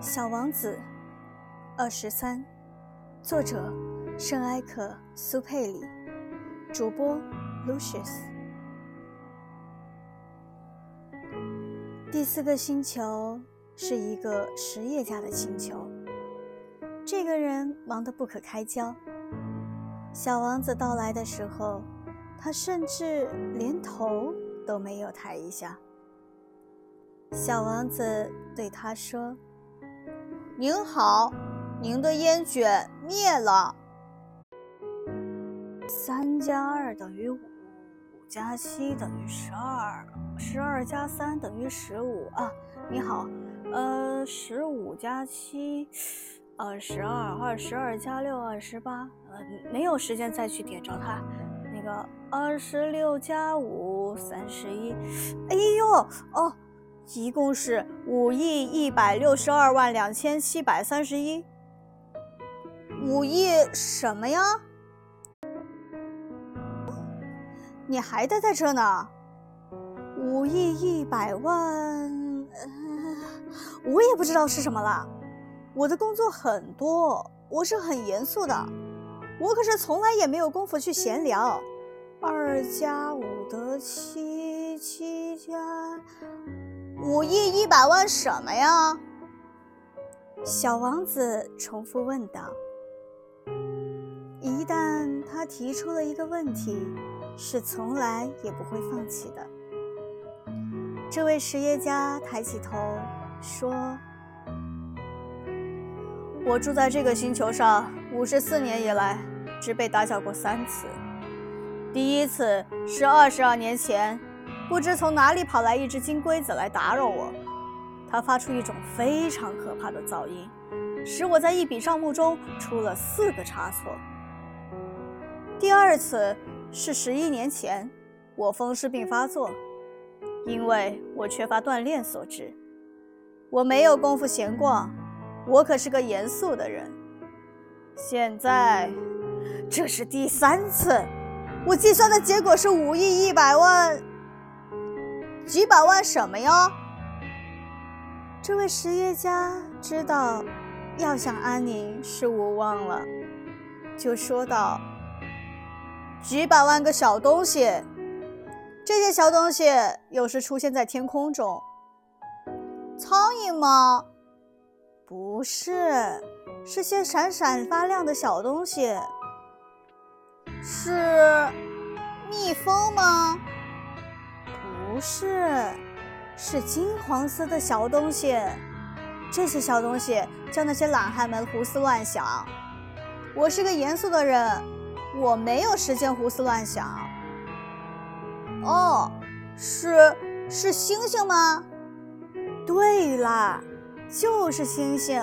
小王子，二十三，作者圣埃克苏佩里，主播 Lucius。第四个星球是一个实业家的星球，这个人忙得不可开交。小王子到来的时候，他甚至连头都没有抬一下。小王子对他说。您好，您的烟卷灭了。三加二等于五，五加七等于十二，十二加三等于十五啊。你好，呃，十五加七，二十二，二十二加六，二十八。呃，没有时间再去点着它。那个二十六加五，三十一。哎呦，哦。一共是五亿一百六十二万两千七百三十一。五亿什么呀？你还待在这呢？五亿一百万，我也不知道是什么了。我的工作很多，我是很严肃的，我可是从来也没有功夫去闲聊。二加五得七，七加。五亿一百万什么呀？小王子重复问道。一旦他提出了一个问题，是从来也不会放弃的。这位实业家抬起头说：“我住在这个星球上五十四年以来，只被打搅过三次。第一次是二十二年前。”不知从哪里跑来一只金龟子来打扰我，它发出一种非常可怕的噪音，使我在一笔账目中出了四个差错。第二次是十一年前，我风湿病发作，因为我缺乏锻炼所致。我没有功夫闲逛，我可是个严肃的人。现在，这是第三次，我计算的结果是五亿一百万。几百万什么呀？这位实业家知道要想安宁是无望了，就说道：“几百万个小东西，这些小东西有时出现在天空中。苍蝇吗？不是，是些闪闪发亮的小东西。是蜜蜂吗？”不是，是金黄色的小东西。这些小东西叫那些懒汉们胡思乱想。我是个严肃的人，我没有时间胡思乱想。哦，是是星星吗？对啦，就是星星。